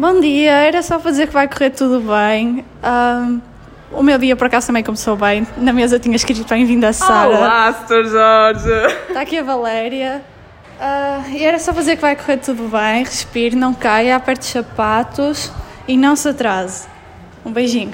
Bom dia, era só para dizer que vai correr tudo bem. Um, o meu dia por acaso também começou bem. Na mesa tinha escrito bem-vindo a Sara. Olá, Sr. Jorge! Está aqui a Valéria. Uh, e era só fazer que vai correr tudo bem. Respire, não caia, aperte os sapatos e não se atrase. Um beijinho.